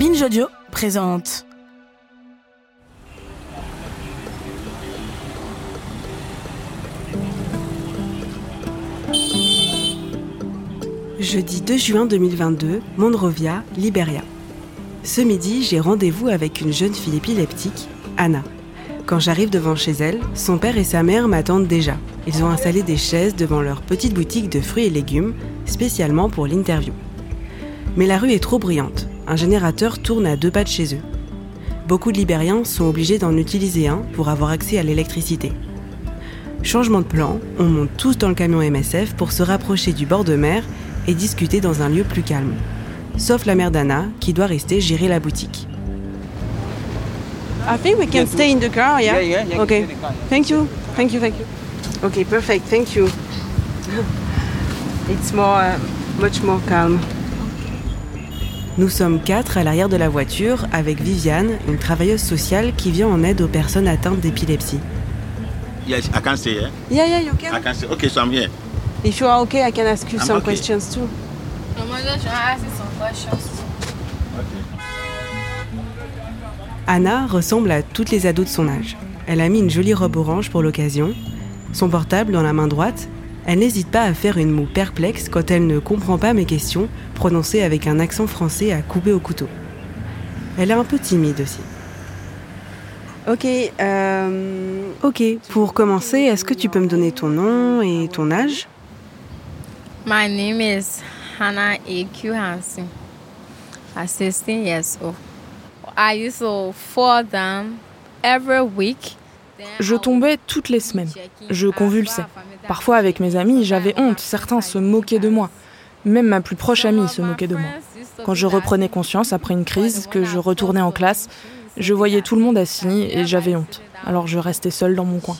Binge Audio présente. Jeudi 2 juin 2022, Monrovia, Liberia. Ce midi, j'ai rendez-vous avec une jeune fille épileptique, Anna. Quand j'arrive devant chez elle, son père et sa mère m'attendent déjà. Ils ont installé des chaises devant leur petite boutique de fruits et légumes, spécialement pour l'interview. Mais la rue est trop bruyante. Un générateur tourne à deux pas de chez eux. Beaucoup de Libériens sont obligés d'en utiliser un pour avoir accès à l'électricité. Changement de plan, on monte tous dans le camion MSF pour se rapprocher du bord de mer et discuter dans un lieu plus calme. Sauf la mère d'Anna, qui doit rester gérer la boutique. I think we can stay in the car, yeah? Yeah, yeah, yeah, Okay. Thank you. Thank you, thank you. Okay, perfect. Thank you. It's more, uh, much more calm. Nous sommes quatre à l'arrière de la voiture avec Viviane, une travailleuse sociale qui vient en aide aux personnes atteintes d'épilepsie. Yes, I can say, yeah? Yeah, yeah, you I can say, okay, so I'm here. If you are okay, I can ask you I'm some okay. questions too. Anna ressemble à toutes les ados de son âge. Elle a mis une jolie robe orange pour l'occasion, son portable dans la main droite. Elle n'hésite pas à faire une moue perplexe quand elle ne comprend pas mes questions, prononcées avec un accent français à couper au couteau. Elle est un peu timide aussi. Ok, euh, ok. Pour commencer, est-ce que tu peux me donner ton nom et ton âge? My name is Hannah A.Q. Hansen. I'm 16 years old. I used to fall down every week. Je tombais toutes les semaines. Je convulsais. Parfois avec mes amis, j'avais honte. Certains se moquaient de moi. Même ma plus proche amie se moquait de moi. Quand je reprenais conscience après une crise, que je retournais en classe, je voyais tout le monde assis et j'avais honte. Alors je restais seule dans mon coin.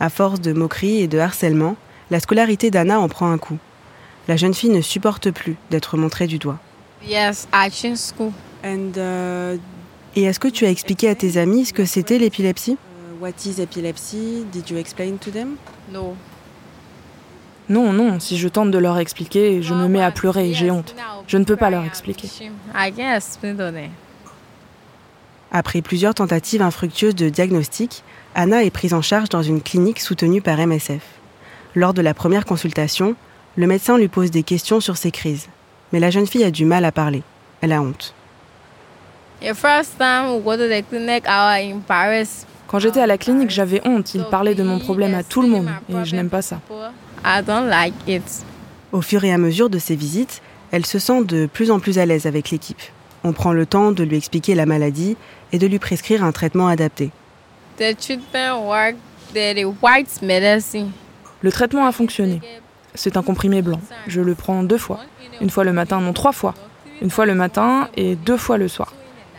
À force de moqueries et de harcèlement, la scolarité d'Anna en prend un coup. La jeune fille ne supporte plus d'être montrée du doigt. Yes, I uh, Et est-ce que tu as expliqué à tes amis ce que c'était l'épilepsie? What is epilepsy? Did you explain to them? No. Non, non, si je tente de leur expliquer, je me mets à pleurer et j'ai honte. Je ne peux pas leur expliquer. Après plusieurs tentatives infructueuses de diagnostic, Anna est prise en charge dans une clinique soutenue par MSF. Lors de la première consultation, le médecin lui pose des questions sur ses crises. Mais la jeune fille a du mal à parler. Elle a honte. Quand j'étais à la clinique, j'avais honte. Ils parlaient de mon problème à tout le monde et je n'aime pas ça. Au fur et à mesure de ses visites, elle se sent de plus en plus à l'aise avec l'équipe. On prend le temps de lui expliquer la maladie et de lui prescrire un traitement adapté. Le traitement a fonctionné. C'est un comprimé blanc. Je le prends deux fois. Une fois le matin, non trois fois. Une fois le matin et deux fois le soir.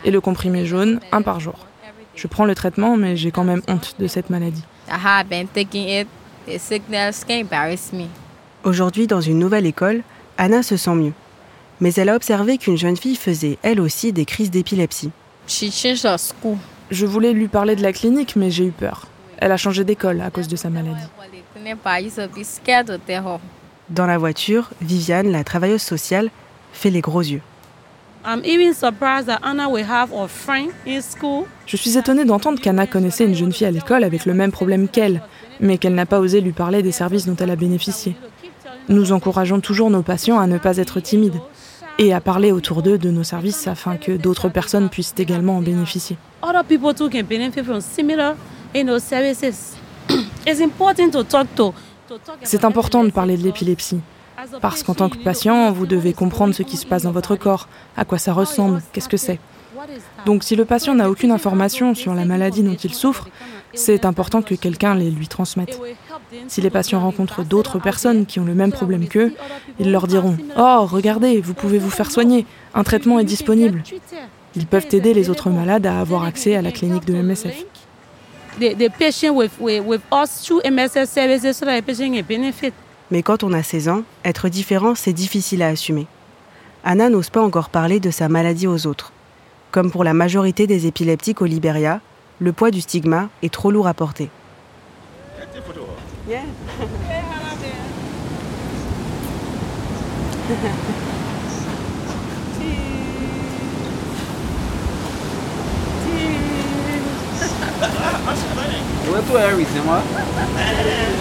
Et le comprimé jaune, un par jour. Je prends le traitement, mais j'ai quand même honte de cette maladie. Me. Aujourd'hui, dans une nouvelle école, Anna se sent mieux. Mais elle a observé qu'une jeune fille faisait, elle aussi, des crises d'épilepsie. Je voulais lui parler de la clinique, mais j'ai eu peur. Elle a changé d'école à cause de sa maladie. Dans la voiture, Viviane, la travailleuse sociale, fait les gros yeux. Je suis étonnée d'entendre qu'Anna connaissait une jeune fille à l'école avec le même problème qu'elle, mais qu'elle n'a pas osé lui parler des services dont elle a bénéficié. Nous encourageons toujours nos patients à ne pas être timides et à parler autour d'eux de nos services afin que d'autres personnes puissent également en bénéficier. C'est important de parler de l'épilepsie, parce qu'en tant que patient, vous devez comprendre ce qui se passe dans votre corps, à quoi ça ressemble, qu'est-ce que c'est. Donc si le patient n'a aucune information sur la maladie dont il souffre, c'est important que quelqu'un les lui transmette. Si les patients rencontrent d'autres personnes qui ont le même problème qu'eux, ils leur diront ⁇ Oh, regardez, vous pouvez vous faire soigner, un traitement est disponible ⁇ Ils peuvent aider les autres malades à avoir accès à la clinique de MSF Mais quand on a 16 ans, être différent, c'est difficile à assumer. Anna n'ose pas encore parler de sa maladie aux autres. Comme pour la majorité des épileptiques au Liberia, le poids du stigma est trop lourd à porter.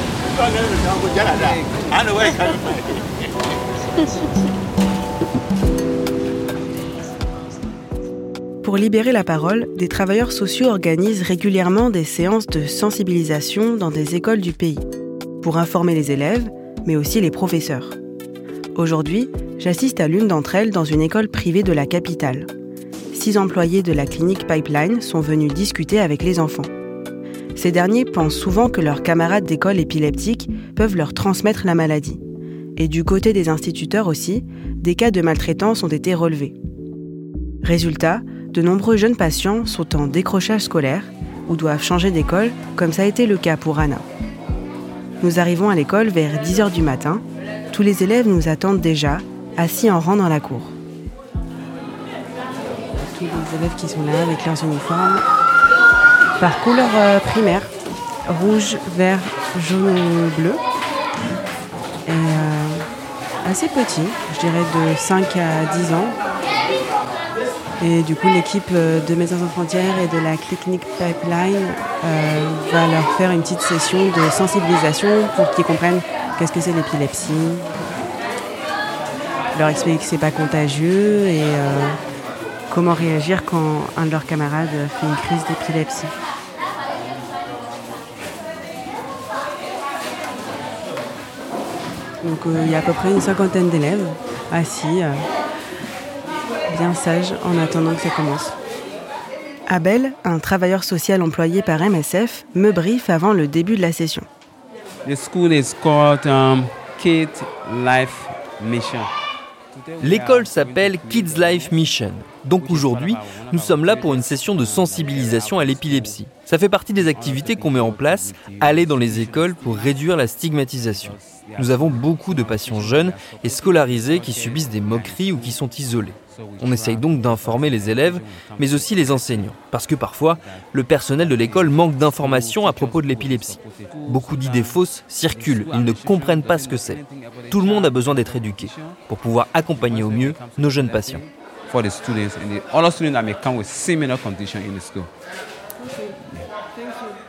Pour libérer la parole, des travailleurs sociaux organisent régulièrement des séances de sensibilisation dans des écoles du pays, pour informer les élèves, mais aussi les professeurs. Aujourd'hui, j'assiste à l'une d'entre elles dans une école privée de la capitale. Six employés de la clinique Pipeline sont venus discuter avec les enfants. Ces derniers pensent souvent que leurs camarades d'école épileptiques peuvent leur transmettre la maladie. Et du côté des instituteurs aussi, des cas de maltraitance ont été relevés. Résultat, de nombreux jeunes patients sont en décrochage scolaire ou doivent changer d'école, comme ça a été le cas pour Anna. Nous arrivons à l'école vers 10h du matin. Tous les élèves nous attendent déjà, assis en rang dans la cour. Les élèves qui sont là avec leurs uniformes. Par couleur euh, primaire, rouge, vert, jaune bleu. Et euh, assez petit, je dirais de 5 à 10 ans. Et du coup, l'équipe euh, de Médecins sans frontières et de la clinique Pipeline va leur faire une petite session de sensibilisation pour qu'ils comprennent qu'est-ce que c'est l'épilepsie, leur expliquer que c'est pas contagieux et comment réagir quand un de leurs camarades fait une crise d'épilepsie. Donc euh, il y a à peu près une cinquantaine d'élèves assis, euh, bien sages, en attendant que ça commence. Abel, un travailleur social employé par MSF, me briefe avant le début de la session. The school is called um, Kid Life Mission. L'école s'appelle Kids Life Mission. Donc aujourd'hui, nous sommes là pour une session de sensibilisation à l'épilepsie. Ça fait partie des activités qu'on met en place, aller dans les écoles pour réduire la stigmatisation. Nous avons beaucoup de patients jeunes et scolarisés qui subissent des moqueries ou qui sont isolés. On essaye donc d'informer les élèves, mais aussi les enseignants, parce que parfois, le personnel de l'école manque d'informations à propos de l'épilepsie. Beaucoup d'idées fausses circulent, ils ne comprennent pas ce que c'est. Tout le monde a besoin d'être éduqué pour pouvoir accompagner au mieux nos jeunes patients.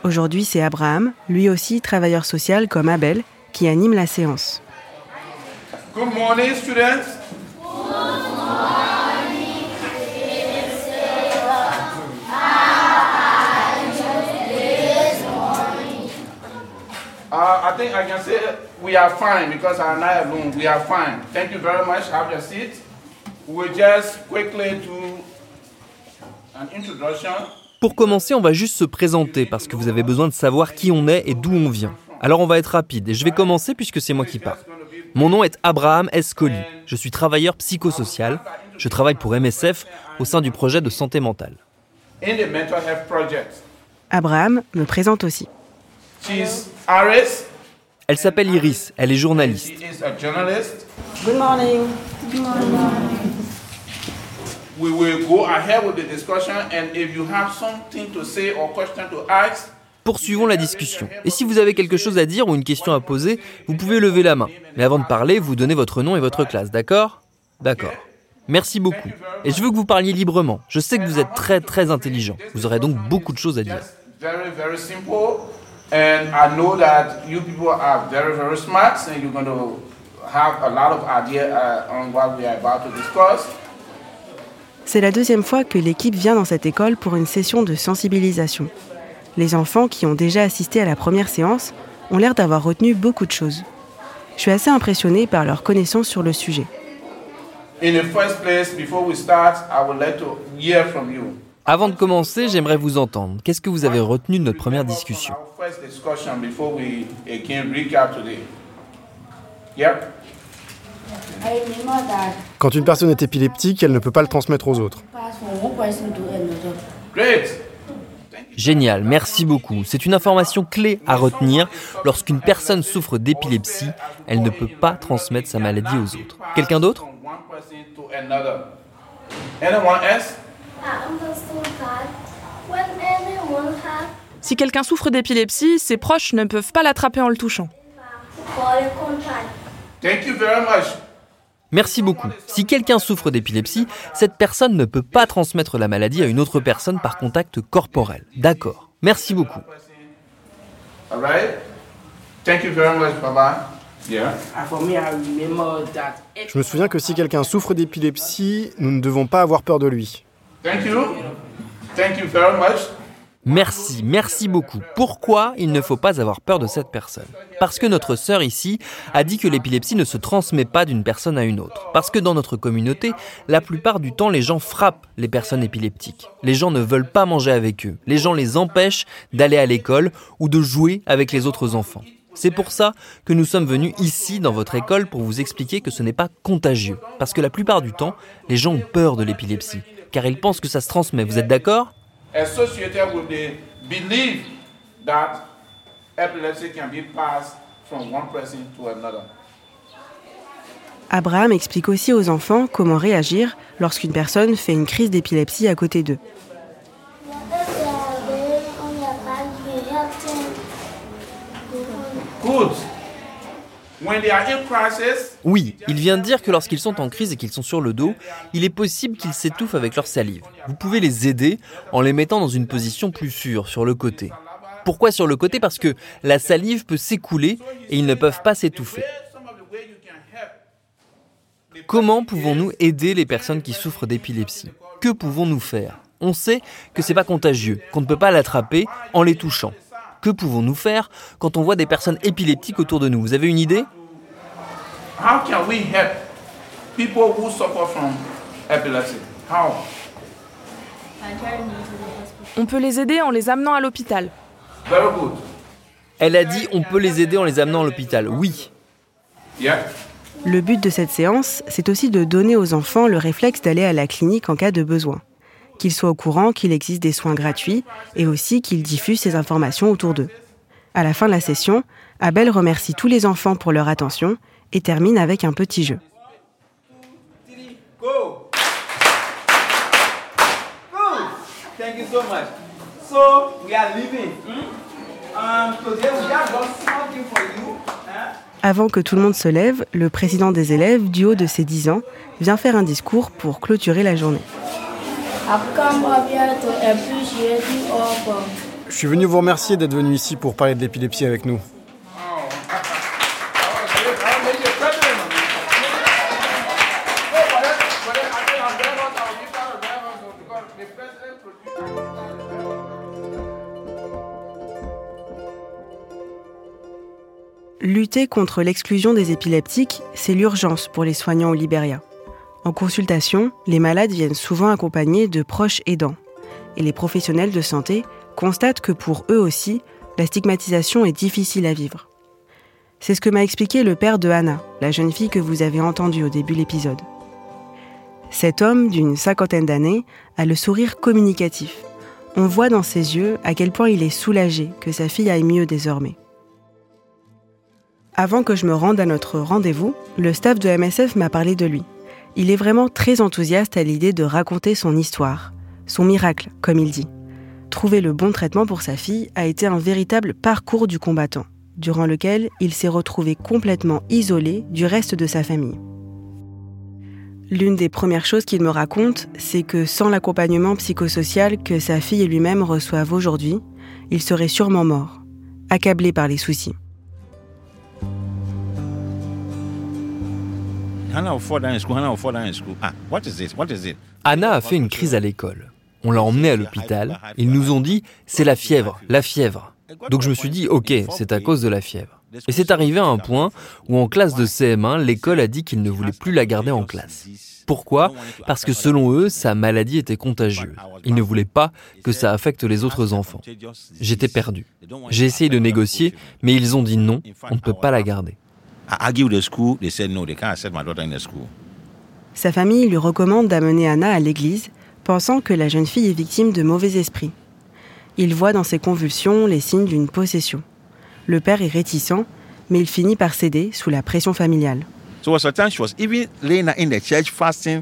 Aujourd'hui, c'est Abraham, lui aussi travailleur social comme Abel, qui anime la séance. Good morning, students. Uh, I think I can say we are fine because I'm not alone. We are fine. Thank you very much. Have your seat. We'll just quickly do an introduction. Pour commencer, on va juste se présenter parce que vous avez besoin de savoir qui on est et d'où on vient. Alors on va être rapide et je vais commencer puisque c'est moi qui parle. Mon nom est Abraham Escoli. Je suis travailleur psychosocial. Je travaille pour MSF au sein du projet de santé mentale. in the mental health project. Abraham me présente aussi. She's Iris. Elle s'appelle Iris, elle est journaliste. Good morning. We will go ahead with the discussion, and if you have something to say or question to ask, Poursuivons la discussion. Et si vous avez quelque chose à dire ou une question à poser, vous pouvez lever la main. Mais avant de parler, vous donnez votre nom et votre classe, d'accord? D'accord. Merci beaucoup. Et je veux que vous parliez librement. Je sais que vous êtes très très intelligent. Vous aurez donc beaucoup de choses à dire. just very, very simple. And I know that you people are very, very smart, and you're going to have a lot of idea on what we are about to discuss. C'est la deuxième fois que l'équipe vient dans cette école pour une session de sensibilisation. Les enfants qui ont déjà assisté à la première séance ont l'air d'avoir retenu beaucoup de choses. Je suis assez impressionnée par leur connaissance sur le sujet. In the first place, before we start, I would like to hear from you. Avant de commencer, j'aimerais vous entendre. Qu'est-ce que vous avez retenu de notre première discussion? Our first discussion before we again recap today. Yep. I remember that Quand une personne est épileptique, elle ne peut pas le transmettre aux autres. Great. Génial, merci beaucoup. C'est une information clé à retenir. Lorsqu'une personne souffre d'épilepsie, elle ne peut pas transmettre sa maladie aux autres. Quelqu'un d'autre? Si quelqu'un souffre d'épilepsie, ses proches ne peuvent pas l'attraper en le touchant. Thank you very much. Merci beaucoup. Si quelqu'un souffre d'épilepsie, cette personne ne peut pas transmettre la maladie à une autre personne par contact corporel. D'accord. Merci beaucoup. All right? Thank you very much, Baba. Yeah. Je me souviens que si quelqu'un souffre d'épilepsie, nous ne devons pas avoir peur de lui. Thank you. Thank you very much. Merci, merci beaucoup. Pourquoi il ne faut pas avoir peur de cette personne? Parce que notre sœur ici a dit que l'épilepsie ne se transmet pas d'une personne à une autre. Parce que dans notre communauté, la plupart du temps, les gens frappent les personnes épileptiques. Les gens ne veulent pas manger avec eux. Les gens les empêchent d'aller à l'école ou de jouer avec les autres enfants. C'est pour ça que nous sommes venus ici dans votre école pour vous expliquer que ce n'est pas contagieux. Parce que la plupart du temps, les gens ont peur de l'épilepsie. Car ils pensent que ça se transmet. Vous êtes d'accord? Associated with the belief that epilepsy can be passed from one person to another. Abraham explique aussi aux enfants comment réagir lorsqu'une personne fait une crise d'épilepsie à côté d'eux. Good. When they are in crisis, Oui, il vient de dire que lorsqu'ils sont en crise et qu'ils sont sur le dos, il est possible qu'ils s'étouffent avec leur salive. Vous pouvez les aider en les mettant dans une position plus sûre, sur le côté. Pourquoi sur le côté? Parce que la salive peut s'écouler et ils ne peuvent pas s'étouffer. Comment pouvons-nous aider les personnes qui souffrent d'épilepsie? Que pouvons-nous faire? On sait que c'est pas contagieux, qu'on ne peut pas l'attraper en les touchant. Que pouvons-nous faire quand on voit des personnes épileptiques autour de nous? Vous avez une idée? How can we help people who suffer from epilepsy? How? On peut les aider en les amenant à l'hôpital. Very good. Elle a dit on peut les aider en les amenant à l'hôpital. Oui. Yeah. Le but de cette séance, c'est aussi de donner aux enfants le réflexe d'aller à la clinique en cas de besoin. Qu'ils soient au courant qu'il existe des soins gratuits et aussi qu'ils diffusent ces informations autour d'eux. À la fin de la session, Abel remercie tous les enfants pour leur attention et termine avec un petit jeu. Avant que tout le monde se lève, le président des élèves, du haut de ses 10 ans, vient faire un discours pour clôturer la journée. Je suis venu vous remercier d'être venu ici pour parler de l'épilepsie avec nous. Lutter contre l'exclusion des épileptiques, c'est l'urgence pour les soignants au Libéria. En consultation, les malades viennent souvent accompagnés de proches aidants. Et les professionnels de santé constatent que pour eux aussi, la stigmatisation est difficile à vivre. C'est ce que m'a expliqué le père de Hannah, la jeune fille que vous avez entendue au début de l'épisode. Cet homme, d'une cinquantaine d'années, a le sourire communicatif. On voit dans ses yeux à quel point il est soulagé que sa fille aille mieux désormais. Avant que je me rende à notre rendez-vous, le staff de MSF m'a parlé de lui. Il est vraiment très enthousiaste à l'idée de raconter son histoire, son miracle, comme il dit. Trouver le bon traitement pour sa fille a été un véritable parcours du combattant, durant lequel il s'est retrouvé complètement isolé du reste de sa famille. L'une des premières choses qu'il me raconte, c'est que sans l'accompagnement psychosocial que sa fille et lui-même reçoivent aujourd'hui, il serait sûrement mort, accablé par les soucis. Anna a fait une crise à l'école. On l'a emmenée à l'hôpital. Ils nous ont dit c'est la fièvre, la fièvre. Donc je me suis dit ok, c'est à cause de la fièvre. Et c'est arrivé à un point où en classe de CM1, l'école a dit qu'ils ne voulaient plus la garder en classe. Pourquoi? Parce que selon eux, sa maladie était contagieuse. Ils ne voulaient pas que ça affecte les autres enfants. J'étais perdu. J'ai essayé de négocier, mais ils ont dit non, on ne peut pas la garder. I argued with the school. They said no, they can't accept my daughter in the school. Sa famille lui recommande d'amener Anna à l'église, pensant que la jeune fille est victime de mauvais esprits. Il voit dans ses convulsions les signes d'une possession. Le père est réticent, mais il finit par céder sous la pression familiale. So was a time she was even laying in the church fasting.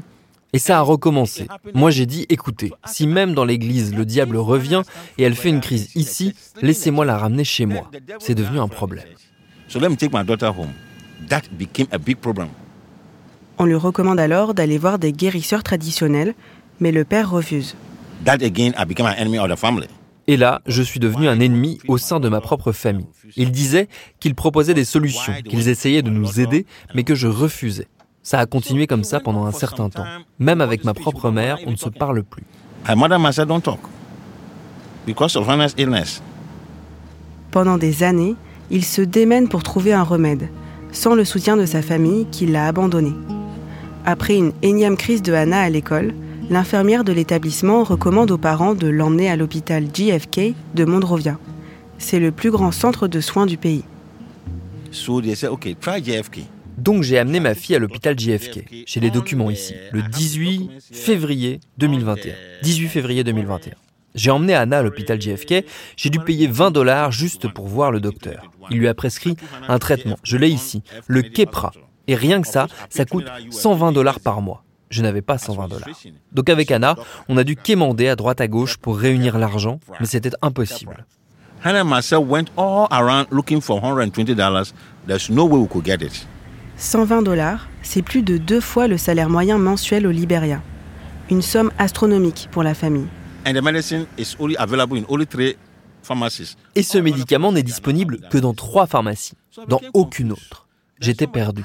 Et ça a recommencé. Moi j'ai dit, écoutez, si même dans l'église le diable revient et elle fait une crise ici, laissez-moi la ramener chez moi. C'est devenu un problème. So let me take my daughter home. That became a big problem. On lui recommande alors d'aller voir des guérisseurs traditionnels, mais le père refuse. That again, I became an enemy of the family. Et là, je suis devenu un ennemi au sein de ma propre famille. Ils disaient qu'ils proposaient des solutions, qu'ils essayaient de nous aider, mais que je refusais. Ça a continué comme ça pendant un certain temps. Même avec ma propre mère, on ne se parle plus. Pendant des années, il se démène pour trouver un remède, sans le soutien de sa famille qui l'a abandonné. Après une énième crise de Hannah à l'école, l'infirmière de l'établissement recommande aux parents de l'emmener à l'hôpital JFK de Monrovia. C'est le plus grand centre de soins du pays. Donc j'ai amené ma fille à l'hôpital JFK. J'ai les documents ici, le 18 février 2021. 18 février 2021. J'ai emmené Anna à l'hôpital JFK, j'ai dû payer 20 dollars juste pour voir le docteur. Il lui a prescrit un traitement, je l'ai ici, le Kepra. Et rien que ça, ça coûte 120 dollars par mois. Je n'avais pas 120 dollars. Donc avec Anna, on a dû quémander à droite à gauche pour réunir l'argent, mais c'était impossible. Hannah and myself went all around looking for $120. There's no way we could get it. 120 dollars, c'est plus de deux fois le salaire moyen mensuel au Libéria. Une somme astronomique pour la famille. And the medicine is only available in only three pharmacies. Et ce médicament n'est disponible que dans trois pharmacies, dans aucune autre. J'étais perdu.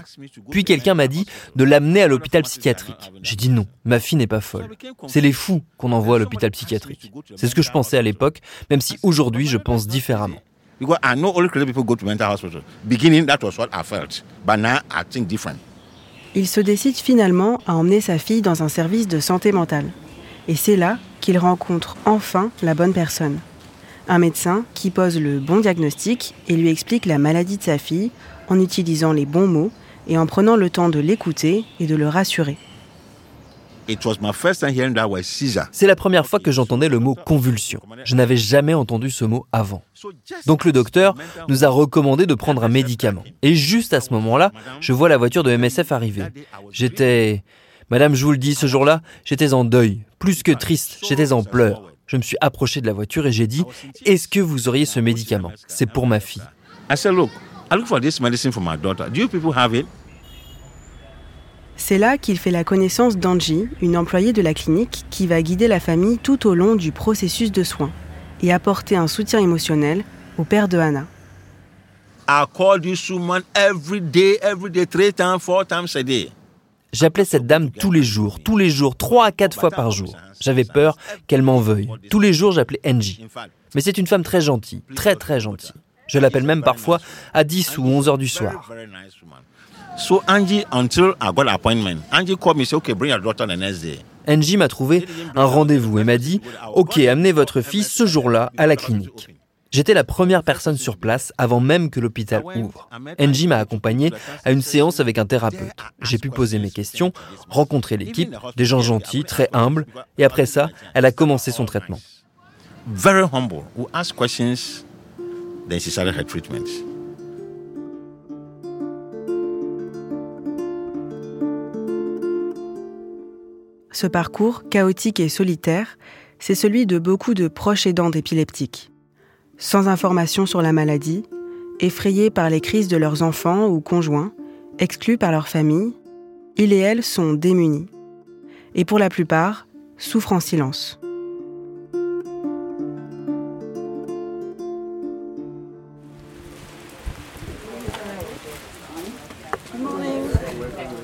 Puis quelqu'un m'a dit de l'amener à l'hôpital psychiatrique. J'ai dit non, ma fille n'est pas folle. C'est les fous qu'on envoie à l'hôpital psychiatrique. C'est ce que je pensais à l'époque, même si aujourd'hui je pense différemment. Because I know only crazy people go to mental hospital. Beginning, that was what I felt. But now I think different. Il se décide finalement à emmener sa fille dans un service de santé mentale. Et c'est là qu'il rencontre enfin la bonne personne. Un médecin qui pose le bon diagnostic et lui explique la maladie de sa fille en utilisant les bons mots et en prenant le temps de l'écouter et de le rassurer. It was my first time hearing that word seizure. C'est la première fois que j'entendais le mot convulsion. Je n'avais jamais entendu ce mot avant. Donc le docteur nous a recommandé de prendre un médicament. Et juste à ce moment-là, je vois la voiture de MSF arriver. J'étais... Madame, je vous le dis, ce jour-là, j'étais en deuil. Plus que triste, j'étais en pleurs. Je me suis approché de la voiture et j'ai dit, est-ce que vous auriez ce médicament C'est pour ma fille. I said, look, I look for this medicine for my daughter. Do you people have it? C'est là qu'il fait la connaissance d'Angie, une employée de la clinique qui va guider la famille tout au long du processus de soins et apporter un soutien émotionnel au père de Hannah. I call this woman every day, every day, three times, four times a day. J'appelais cette dame tous les jours, tous les jours, trois à quatre fois par jour. J'avais peur qu'elle m'en veuille. Tous les jours, j'appelais Angie. Mais c'est une femme très gentille, très très gentille. Je l'appelle même parfois à 10 ou 11 heures du soir. So Angie, until I got appointment, Angie called me, said, okay, bring your daughter the next day. Angie m'a trouvé un rendez-vous et m'a dit Ok, amenez votre fille ce jour-là à la clinique. J'étais la première personne sur place avant même que l'hôpital ouvre. Angie m'a accompagné à une séance avec un thérapeute. J'ai pu poser mes questions, rencontrer l'équipe, des gens gentils, très humbles, et après ça, elle a commencé son traitement. Very humble, who asked questions, then she started her treatment. Ce parcours, chaotique et solitaire, c'est celui de beaucoup de proches aidants d'épileptiques. Sans information sur la maladie, effrayés par les crises de leurs enfants ou conjoints, exclus par leur famille, ils et elles sont démunis. Et pour la plupart, souffrent en silence.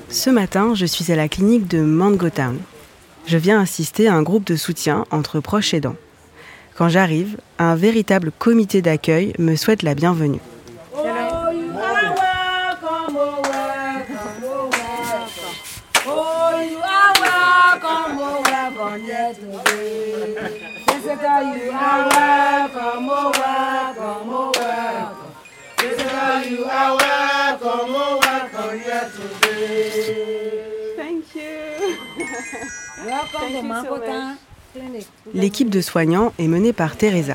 Ce matin, je suis à la clinique de Mangotown. Je viens assister à un groupe de soutien entre proches aidants. Quand j'arrive, un véritable comité d'accueil me souhaite la bienvenue. L'équipe de soignants est menée par Teresa.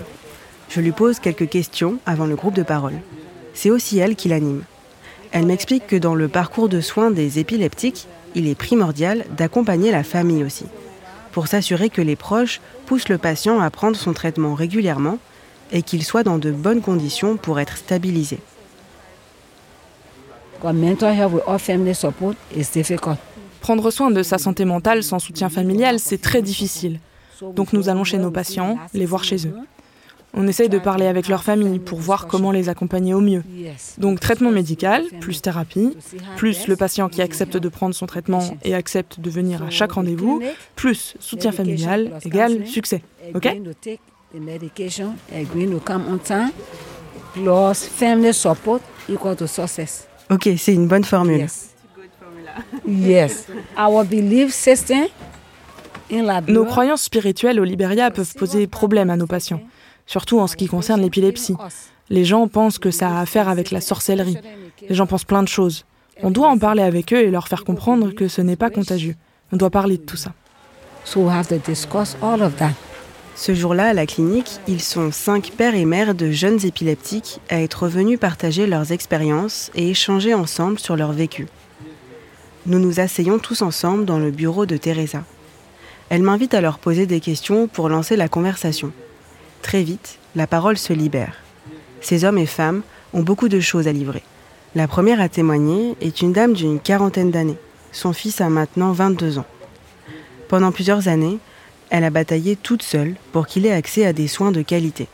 Je lui pose quelques questions avant le groupe de parole. C'est aussi elle qui l'anime. Elle m'explique que dans le parcours de soins des épileptiques, il est primordial d'accompagner la famille aussi, pour s'assurer que les proches poussent le patient à prendre son traitement régulièrement et qu'il soit dans de bonnes conditions pour être stabilisé. Prendre soin de sa santé mentale sans soutien familial, c'est très difficile. Donc nous allons chez nos patients, les voir chez eux. On essaye de parler avec leur famille pour voir comment les accompagner au mieux. Donc traitement médical, plus thérapie, plus le patient qui accepte de prendre son traitement et accepte de venir à chaque rendez-vous, plus soutien familial égale succès. OK? Ok, c'est une bonne formule. Yes. Our belief system Nos croyances spirituelles au Liberia peuvent poser problème à nos patients, surtout en ce qui concerne l'épilepsie. Les gens pensent que ça a à faire avec la sorcellerie. Les gens pensent plein de choses. On doit en parler avec eux et leur faire comprendre que ce n'est pas contagieux. On doit parler de tout ça. Ce jour-là, à la clinique, ils sont cinq pères et mères de jeunes épileptiques à être venus partager leurs expériences et échanger ensemble sur leur vécu. Nous nous asseyons tous ensemble dans le bureau de Teresa. Elle m'invite à leur poser des questions pour lancer la conversation. Très vite, la parole se libère. Ces hommes et femmes ont beaucoup de choses à livrer. La première à témoigner est une dame d'une quarantaine d'années. Son fils a maintenant 22 ans. Pendant plusieurs années, elle a bataillé toute seule pour qu'il ait accès à des soins de qualité.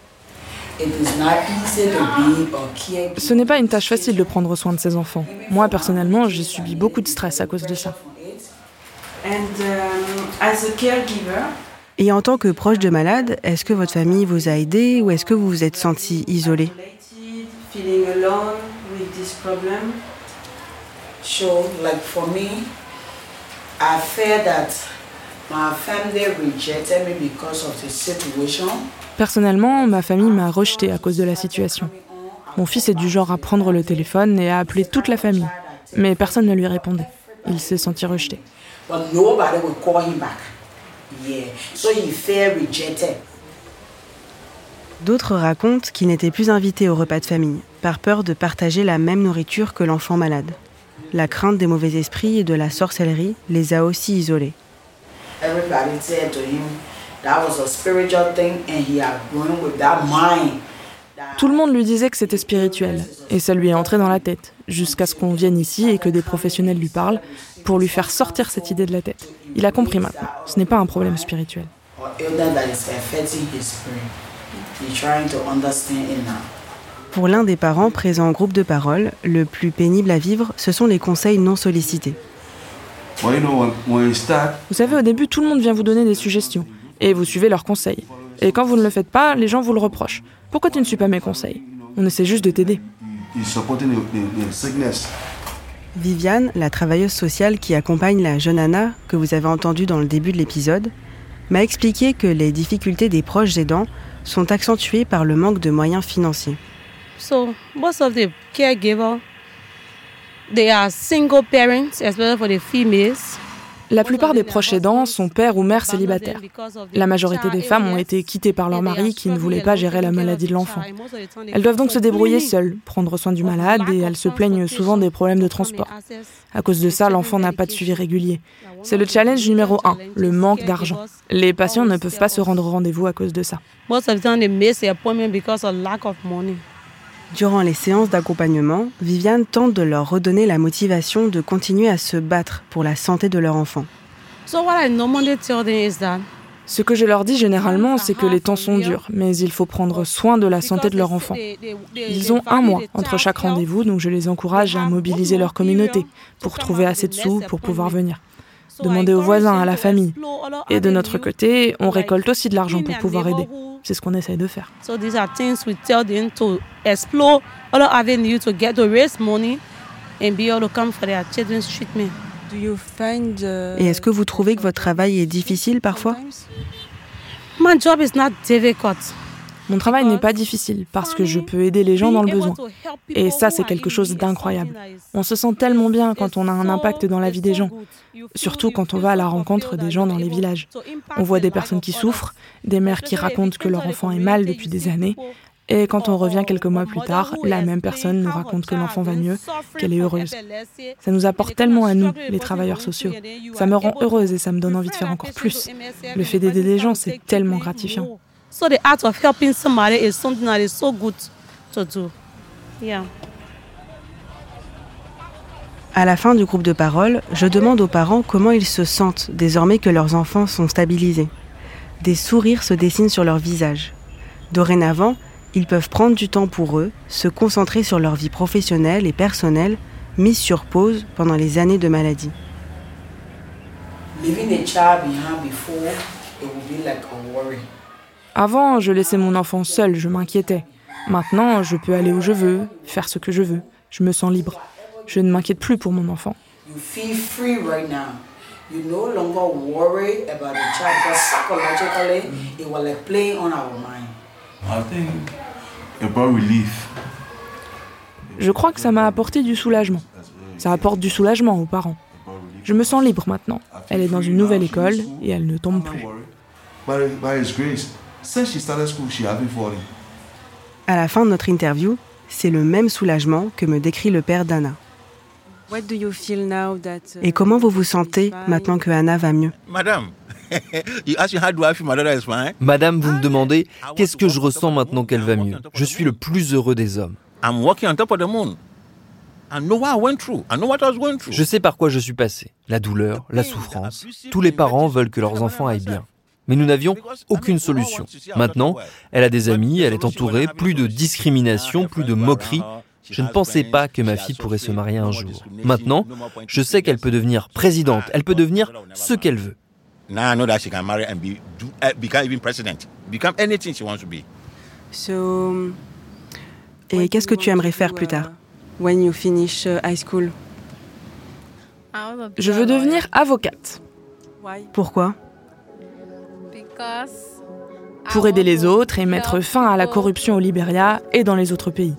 Ce n'est pas une tâche facile de prendre soin de ses enfants. Moi, personnellement, j'ai subi beaucoup de stress à cause de ça. Et en tant que proche de malade, est-ce que votre famille vous a aidé ou est-ce que vous vous êtes senti isolé? So, like for me, I fear that my family rejected me because of the situation. Personnellement, ma famille m'a rejeté à cause de la situation. Mon fils est du genre à prendre le téléphone et à appeler toute la famille. Mais personne ne lui répondait. Il s'est senti rejeté. But nobody would call him back. Yeah. So he felt rejected. D'autres racontent qu'ils n'étaient plus invités au repas de famille, par peur de partager la même nourriture que l'enfant malade. La crainte des mauvais esprits et de la sorcellerie les a aussi isolés. Everybody said to him that was a spiritual thing and he had grown with that mind. Tout le monde lui disait que c'était spirituel, et ça lui est entré dans la tête, jusqu'à ce qu'on vienne ici et que des professionnels lui parlent pour lui faire sortir cette idée de la tête. Il a compris maintenant, ce n'est pas un problème spirituel. Pour l'un des parents présents en groupe de parole, le plus pénible à vivre, ce sont les conseils non sollicités. Vous savez, au début, tout le monde vient vous donner des suggestions, et vous suivez leurs conseils. Et quand vous ne le faites pas, les gens vous le reprochent. Pourquoi tu ne suis pas mes conseils On essaie juste de t'aider. Viviane, la travailleuse sociale qui accompagne la jeune Anna, que vous avez entendue dans le début de l'épisode, m'a expliqué que les difficultés des proches aidants sont accentuées par le manque de moyens financiers. So most of the caregivers, they are single parents, especially for the females. La plupart des proches aidants sont pères ou mères célibataires. La majorité des femmes ont été quittées par leur mari qui ne voulait pas gérer la maladie de l'enfant. Elles doivent donc se débrouiller seules, prendre soin du malade et elles se plaignent souvent des problèmes de transport. À cause de ça, l'enfant n'a pas de suivi régulier. C'est le challenge numéro un, le manque d'argent. Les patients ne peuvent pas se rendre au rendez-vous à cause de ça. Durant les séances d'accompagnement, Viviane tente de leur redonner la motivation de continuer à se battre pour la santé de leur enfant. Ce que je leur dis généralement, c'est que les temps sont durs, mais il faut prendre soin de la santé de leur enfant. Ils ont un mois entre chaque rendez-vous, donc je les encourage à mobiliser leur communauté pour trouver assez de sous pour pouvoir venir. Demander aux voisins, à la famille. Et de notre côté, on récolte aussi de l'argent pour pouvoir aider. C'est ce qu'on essaye de faire. so these are things we tell them to explore other avenues to get to raise money and be able to come for their children's treatment. Et est-ce que vous trouvez que votre travail est difficile parfois? My job is not difficult. Mon travail n'est pas difficile parce que je peux aider les gens dans le besoin. Et ça, c'est quelque chose d'incroyable. On se sent tellement bien quand on a un impact dans la vie des gens, surtout quand on va à la rencontre des gens dans les villages. On voit des personnes qui souffrent, des mères qui racontent que leur enfant est mal depuis des années. Et quand on revient quelques mois plus tard, la même personne nous raconte que l'enfant va mieux, qu'elle est heureuse. Ça nous apporte tellement à nous, les travailleurs sociaux. Ça me rend heureuse et ça me donne envie de faire encore plus. Le fait d'aider des gens, c'est tellement gratifiant. So the act of helping somebody is something that is so good to do. Yeah. À la fin du groupe de parole, je demande aux parents comment ils se sentent désormais que leurs enfants sont stabilisés. Des sourires se dessinent sur leur visage. Dorénavant, ils peuvent prendre du temps pour eux, se concentrer sur leur vie professionnelle et personnelle, mise sur pause pendant les années de maladie. Leaving a child behind before, it would be like a worry. Avant, je laissais mon enfant seul, je m'inquiétais. Maintenant, je peux aller où je veux, faire ce que je veux. Je me sens libre. Je ne m'inquiète plus pour mon enfant. You feel free right now. You no longer worry about the child because psychologically it was like playing on our mind. I think about relief. Je crois que ça m'a apporté du soulagement. Ça apporte du soulagement aux parents. Je me sens libre maintenant. Elle est dans une nouvelle école et elle ne tombe plus. Since she started school, she hasn't fallen. À la fin de notre interview, c'est le même soulagement que me décrit le père d'Anna. Et comment vous vous sentez maintenant que Anna va mieux? Madame, you ask me how do I feel, my daughter is fine. Madame, vous me demandez qu'est-ce que je ressens maintenant qu'elle va mieux? Je suis le plus heureux des hommes. I'm walking on top of the moon. I know what I went through. I know what I was going through. Je sais par quoi je suis passé. La douleur, la souffrance. Tous les parents veulent que leurs enfants aillent bien. Mais nous n'avions aucune solution. Maintenant, elle a des amis, elle est entourée, plus de discrimination, plus de moquerie. Je ne pensais pas que ma fille pourrait se marier un jour. Maintenant, je sais qu'elle peut devenir présidente, elle peut devenir ce qu'elle veut. Now I know that she can marry and be, do, uh, become even president. Become anything she wants to be. So, et qu'est-ce que tu aimerais faire plus tard? When you finish uh, high school? Je veux devenir avocate. Pourquoi? Pour aider les autres et mettre fin à la corruption au Libéria et dans les autres pays.